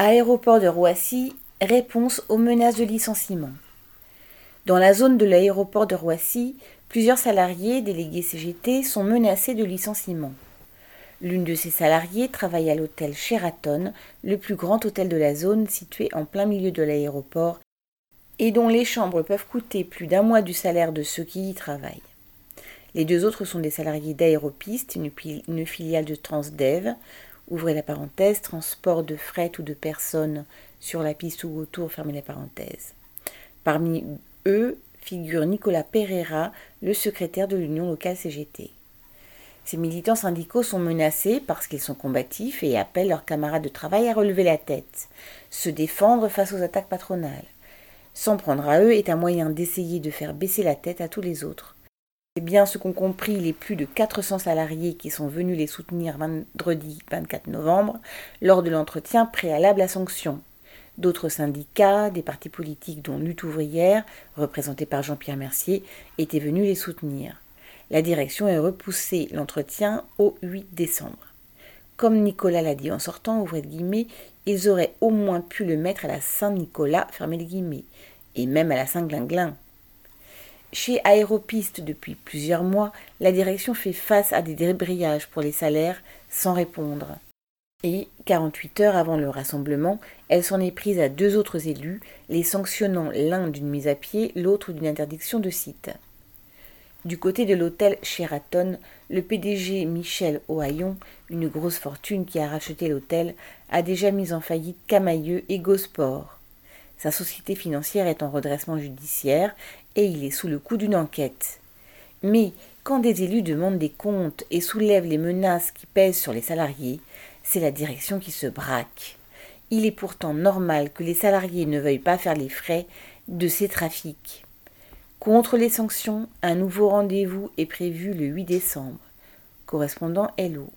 Aéroport de Roissy, réponse aux menaces de licenciement. Dans la zone de l'aéroport de Roissy, plusieurs salariés délégués CGT sont menacés de licenciement. L'une de ces salariés travaille à l'hôtel Sheraton, le plus grand hôtel de la zone situé en plein milieu de l'aéroport et dont les chambres peuvent coûter plus d'un mois du salaire de ceux qui y travaillent. Les deux autres sont des salariés d'Aéropiste, une, filiale de Transdev, ouvrez la parenthèse, transport de fret ou de personnes sur la piste ou autour, fermez la parenthèse. Parmi eux figure Nicolas Pereira, le secrétaire de l'Union locale CGT. Ces militants syndicaux sont menacés parce qu'ils sont combatifs et appellent leurs camarades de travail à relever la tête, se défendre face aux attaques patronales. S'en prendre à eux est un moyen d'essayer de faire baisser la tête à tous les autres. Bien ce qu'ont compris les plus de 400 salariés qui sont venus les soutenir vendredi 24 novembre lors de l'entretien préalable à sanction. D'autres syndicats, des partis politiques dont Lutte ouvrière, représentés par Jean-Pierre Mercier, étaient venus les soutenir. La direction a repoussé l'entretien au 8 décembre. Comme Nicolas l'a dit en sortant, ouvrez guillemets, ils auraient au moins pu le mettre à la Saint-Nicolas, fermez les guillemets, et même à la Saint-Glinglin, chez Aéropiste, depuis plusieurs mois, la direction fait face à des débrayages pour les salaires sans répondre. Et, 48 heures avant le rassemblement, elle s'en est prise à deux autres élus, les sanctionnant l'un d'une mise à pied, l'autre d'une interdiction de site. Du côté de l'hôtel Sheraton, le PDG Michel Ohaillon, une grosse fortune qui a racheté l'hôtel, a déjà mis en faillite Camailleux et Gosport. Sa société financière est en redressement judiciaire et il est sous le coup d'une enquête. Mais quand des élus demandent des comptes et soulèvent les menaces qui pèsent sur les salariés, c'est la direction qui se braque. Il est pourtant normal que les salariés ne veuillent pas faire les frais de ces trafics. Contre les sanctions, un nouveau rendez-vous est prévu le 8 décembre. Correspondant Hello.